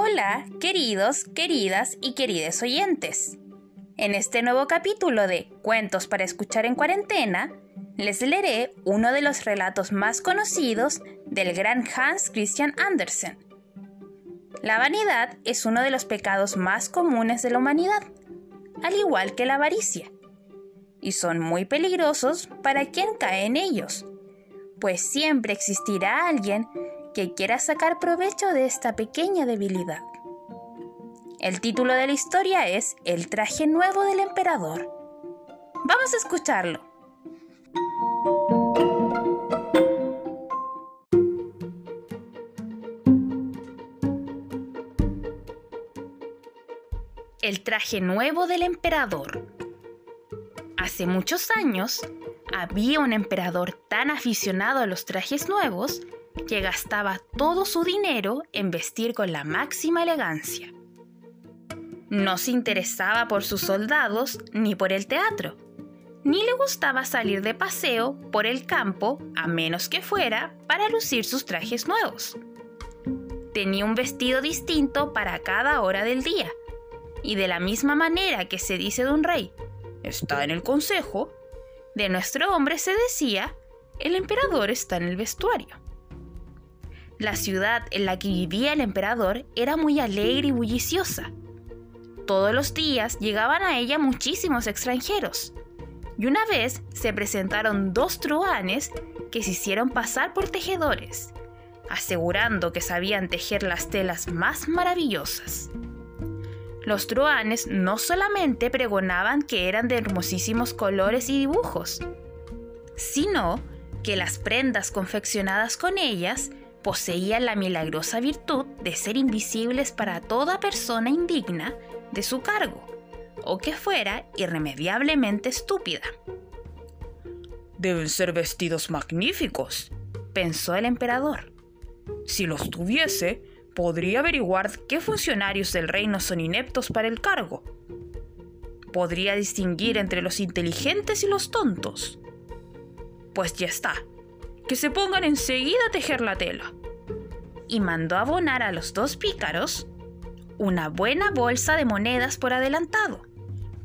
Hola, queridos, queridas y querides oyentes. En este nuevo capítulo de Cuentos para escuchar en cuarentena, les leeré uno de los relatos más conocidos del gran Hans Christian Andersen. La vanidad es uno de los pecados más comunes de la humanidad, al igual que la avaricia, y son muy peligrosos para quien cae en ellos, pues siempre existirá alguien que quiera sacar provecho de esta pequeña debilidad. El título de la historia es El traje nuevo del emperador. Vamos a escucharlo. El traje nuevo del emperador. Hace muchos años había un emperador tan aficionado a los trajes nuevos que gastaba todo su dinero en vestir con la máxima elegancia. No se interesaba por sus soldados ni por el teatro, ni le gustaba salir de paseo por el campo a menos que fuera para lucir sus trajes nuevos. Tenía un vestido distinto para cada hora del día, y de la misma manera que se dice de un rey, está en el consejo, de nuestro hombre se decía, el emperador está en el vestuario. La ciudad en la que vivía el emperador era muy alegre y bulliciosa. Todos los días llegaban a ella muchísimos extranjeros. Y una vez se presentaron dos truanes que se hicieron pasar por tejedores, asegurando que sabían tejer las telas más maravillosas. Los truanes no solamente pregonaban que eran de hermosísimos colores y dibujos, sino que las prendas confeccionadas con ellas poseían la milagrosa virtud de ser invisibles para toda persona indigna de su cargo o que fuera irremediablemente estúpida. Deben ser vestidos magníficos, pensó el emperador. Si los tuviese, podría averiguar qué funcionarios del reino son ineptos para el cargo. Podría distinguir entre los inteligentes y los tontos. Pues ya está, que se pongan enseguida a tejer la tela. Y mandó abonar a los dos pícaros una buena bolsa de monedas por adelantado,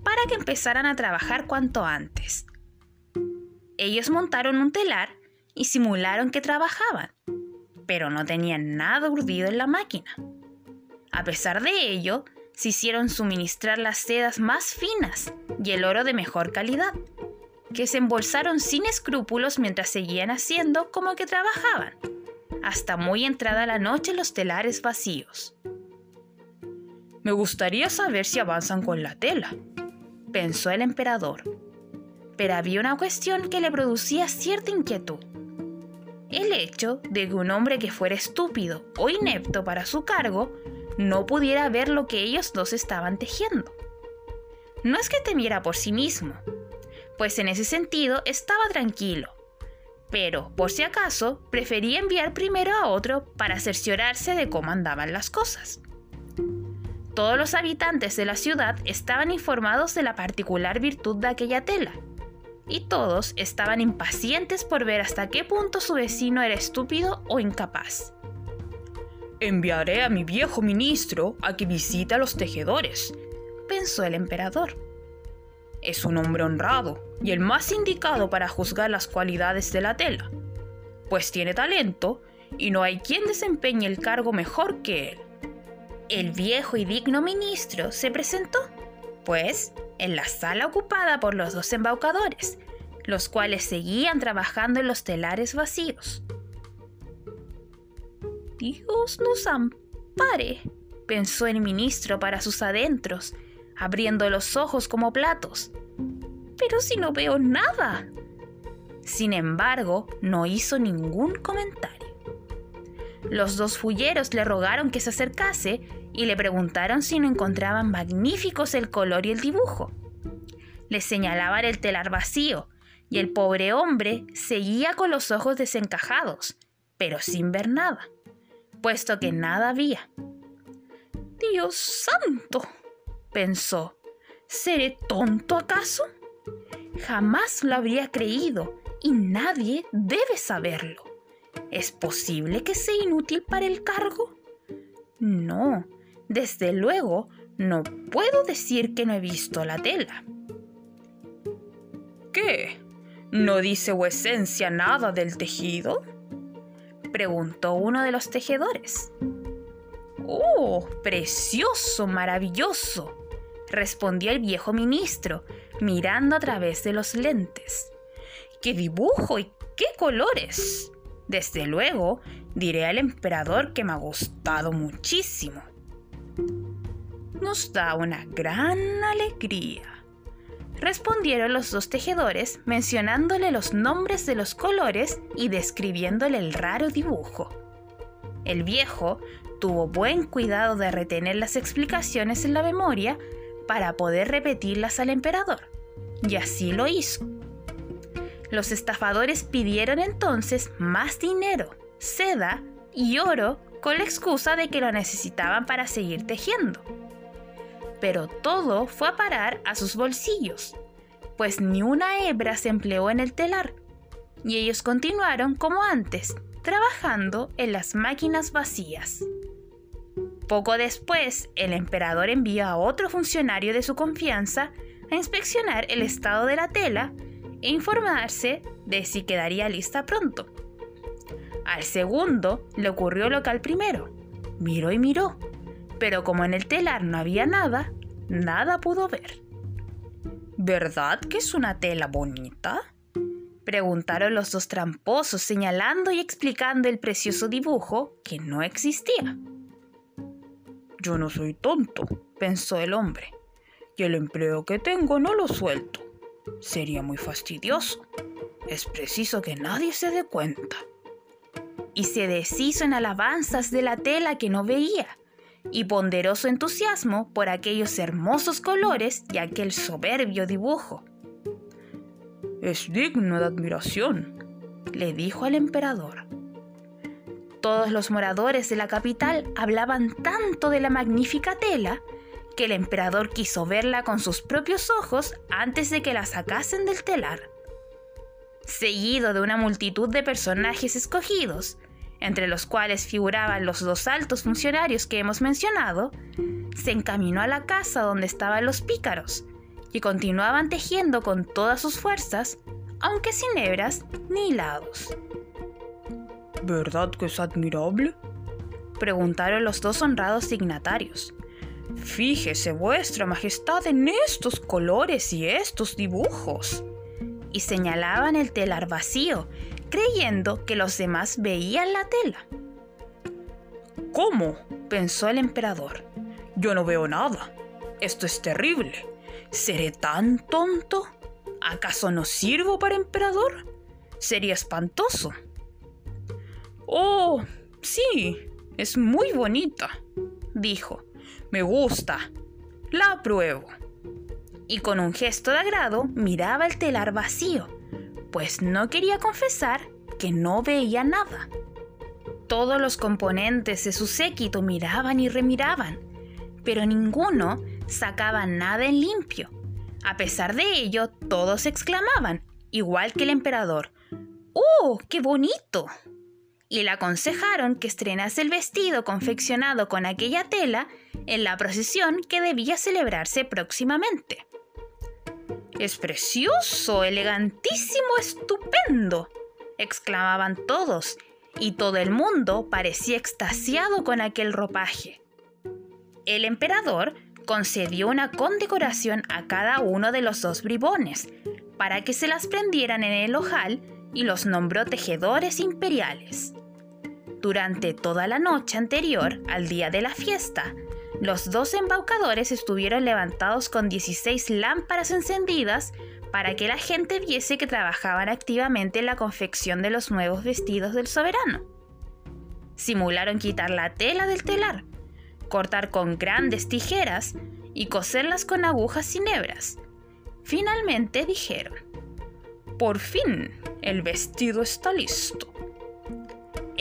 para que empezaran a trabajar cuanto antes. Ellos montaron un telar y simularon que trabajaban, pero no tenían nada urdido en la máquina. A pesar de ello, se hicieron suministrar las sedas más finas y el oro de mejor calidad, que se embolsaron sin escrúpulos mientras seguían haciendo como que trabajaban, hasta muy entrada la noche los telares vacíos. Me gustaría saber si avanzan con la tela, pensó el emperador. Pero había una cuestión que le producía cierta inquietud. El hecho de que un hombre que fuera estúpido o inepto para su cargo no pudiera ver lo que ellos dos estaban tejiendo. No es que temiera por sí mismo, pues en ese sentido estaba tranquilo, pero por si acaso prefería enviar primero a otro para cerciorarse de cómo andaban las cosas. Todos los habitantes de la ciudad estaban informados de la particular virtud de aquella tela, y todos estaban impacientes por ver hasta qué punto su vecino era estúpido o incapaz. Enviaré a mi viejo ministro a que visite a los tejedores, pensó el emperador. Es un hombre honrado y el más indicado para juzgar las cualidades de la tela, pues tiene talento y no hay quien desempeñe el cargo mejor que él. El viejo y digno ministro se presentó, pues, en la sala ocupada por los dos embaucadores, los cuales seguían trabajando en los telares vacíos. Dios nos ampare, pensó el ministro para sus adentros, abriendo los ojos como platos. Pero si no veo nada. Sin embargo, no hizo ningún comentario. Los dos fulleros le rogaron que se acercase y le preguntaron si no encontraban magníficos el color y el dibujo. Le señalaban el telar vacío, y el pobre hombre seguía con los ojos desencajados, pero sin ver nada, puesto que nada había. Dios santo, pensó, ¿seré tonto acaso? Jamás lo habría creído, y nadie debe saberlo. ¿Es posible que sea inútil para el cargo? No, Desde luego, no puedo decir que no he visto la tela. ¿Qué? ¿No dice vuecencia nada del tejido? Preguntó uno de los tejedores. ¡Oh, precioso, maravilloso! Respondió el viejo ministro, mirando a través de los lentes. ¡Qué dibujo y qué colores! Desde luego, diré al emperador que me ha gustado muchísimo. Nos da una gran alegría, respondieron los dos tejedores mencionándole los nombres de los colores y describiéndole el raro dibujo. El viejo tuvo buen cuidado de retener las explicaciones en la memoria para poder repetirlas al emperador, y así lo hizo. Los estafadores pidieron entonces más dinero, seda y oro con la excusa de que lo necesitaban para seguir tejiendo. Pero todo fue a parar a sus bolsillos, pues ni una hebra se empleó en el telar, y ellos continuaron como antes, trabajando en las máquinas vacías. Poco después, el emperador envió a otro funcionario de su confianza a inspeccionar el estado de la tela e informarse de si quedaría lista pronto. Al segundo le ocurrió lo que al primero. Miró y miró, pero como en el telar no había nada, nada pudo ver. ¿Verdad que es una tela bonita? Preguntaron los dos tramposos señalando y explicando el precioso dibujo que no existía. Yo no soy tonto, pensó el hombre, y el empleo que tengo no lo suelto. Sería muy fastidioso. Es preciso que nadie se dé cuenta. Y se deshizo en alabanzas de la tela que no veía, y ponderó su entusiasmo por aquellos hermosos colores y aquel soberbio dibujo. Es digno de admiración, le dijo al emperador. Todos los moradores de la capital hablaban tanto de la magnífica tela que el emperador quiso verla con sus propios ojos antes de que la sacasen del telar. Seguido de una multitud de personajes escogidos, entre los cuales figuraban los dos altos funcionarios que hemos mencionado, se encaminó a la casa donde estaban los pícaros, y continuaban tejiendo con todas sus fuerzas, aunque sin hebras ni hilados. ¿Verdad que es admirable? Preguntaron los dos honrados dignatarios. Fíjese, vuestra majestad, en estos colores y estos dibujos. Y señalaban el telar vacío, creyendo que los demás veían la tela. ¿Cómo? pensó el emperador. Yo no veo nada. Esto es terrible. ¿Seré tan tonto? ¿Acaso no sirvo para emperador? Sería espantoso. Oh, sí, es muy bonita, dijo. Me gusta. La apruebo. Y con un gesto de agrado miraba el telar vacío, pues no quería confesar que no veía nada. Todos los componentes de su séquito miraban y remiraban, pero ninguno sacaba nada en limpio. A pesar de ello, todos exclamaban, igual que el emperador, ¡Oh, qué bonito! Y le aconsejaron que estrenase el vestido confeccionado con aquella tela en la procesión que debía celebrarse próximamente. Es precioso, elegantísimo, estupendo, exclamaban todos, y todo el mundo parecía extasiado con aquel ropaje. El emperador concedió una condecoración a cada uno de los dos bribones, para que se las prendieran en el ojal y los nombró tejedores imperiales. Durante toda la noche anterior al día de la fiesta, los dos embaucadores estuvieron levantados con 16 lámparas encendidas para que la gente viese que trabajaban activamente en la confección de los nuevos vestidos del soberano. Simularon quitar la tela del telar, cortar con grandes tijeras y coserlas con agujas y hebras. Finalmente dijeron, por fin, el vestido está listo.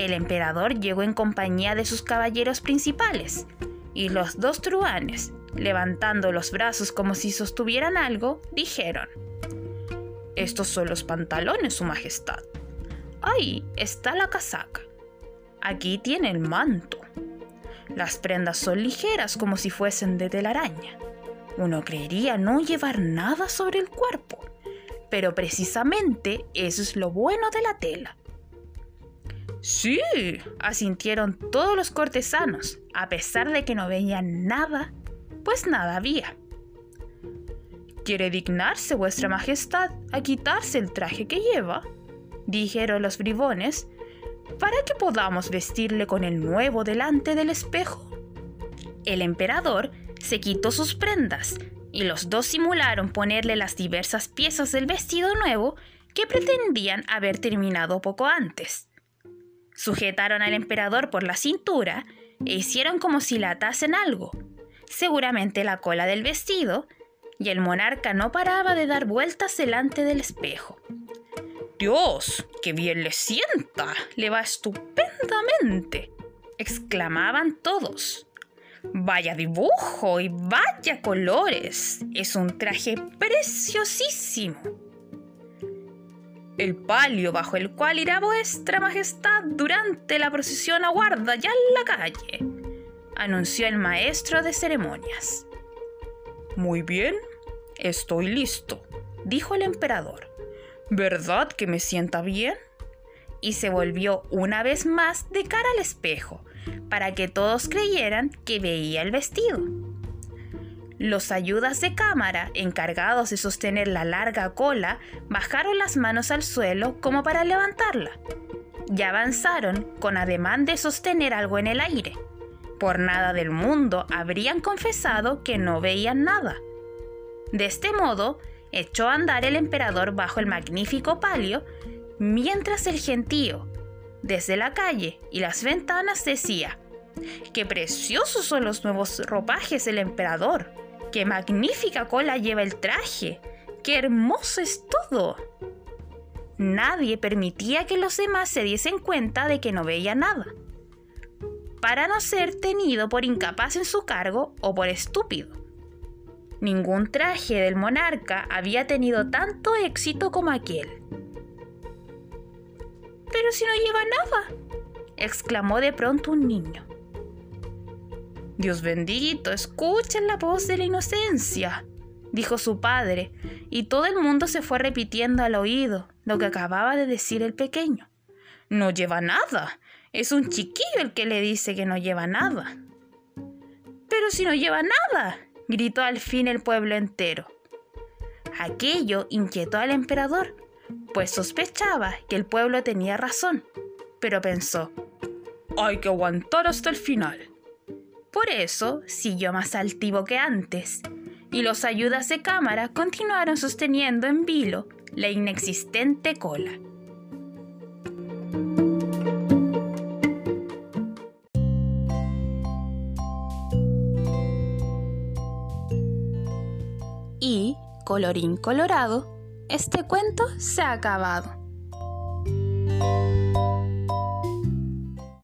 El emperador llegó en compañía de sus caballeros principales, y los dos truanes, levantando los brazos como si sostuvieran algo, dijeron, Estos son los pantalones, Su Majestad. Ahí está la casaca. Aquí tiene el manto. Las prendas son ligeras como si fuesen de telaraña. Uno creería no llevar nada sobre el cuerpo, pero precisamente eso es lo bueno de la tela. Sí, asintieron todos los cortesanos, a pesar de que no veían nada, pues nada había. ¿Quiere dignarse vuestra majestad a quitarse el traje que lleva? dijeron los bribones, para que podamos vestirle con el nuevo delante del espejo. El emperador se quitó sus prendas y los dos simularon ponerle las diversas piezas del vestido nuevo que pretendían haber terminado poco antes. Sujetaron al emperador por la cintura e hicieron como si le atasen algo, seguramente la cola del vestido, y el monarca no paraba de dar vueltas delante del espejo. Dios, qué bien le sienta, le va estupendamente, exclamaban todos. Vaya dibujo y vaya colores. Es un traje preciosísimo. El palio bajo el cual irá vuestra majestad durante la procesión aguarda ya en la calle, anunció el maestro de ceremonias. Muy bien, estoy listo, dijo el emperador. ¿Verdad que me sienta bien? Y se volvió una vez más de cara al espejo, para que todos creyeran que veía el vestido. Los ayudas de cámara, encargados de sostener la larga cola, bajaron las manos al suelo como para levantarla, y avanzaron con ademán de sostener algo en el aire. Por nada del mundo habrían confesado que no veían nada. De este modo, echó a andar el emperador bajo el magnífico palio, mientras el gentío, desde la calle y las ventanas, decía, ¡Qué preciosos son los nuevos ropajes del emperador! ¡Qué magnífica cola lleva el traje! ¡Qué hermoso es todo! Nadie permitía que los demás se diesen cuenta de que no veía nada, para no ser tenido por incapaz en su cargo o por estúpido. Ningún traje del monarca había tenido tanto éxito como aquel. Pero si no lleva nada, exclamó de pronto un niño. Dios bendito, escuchen la voz de la inocencia, dijo su padre, y todo el mundo se fue repitiendo al oído lo que acababa de decir el pequeño. No lleva nada. Es un chiquillo el que le dice que no lleva nada. Pero si no lleva nada, gritó al fin el pueblo entero. Aquello inquietó al emperador, pues sospechaba que el pueblo tenía razón, pero pensó, hay que aguantar hasta el final. Por eso siguió más altivo que antes, y los ayudas de cámara continuaron sosteniendo en vilo la inexistente cola. Y, colorín colorado, este cuento se ha acabado.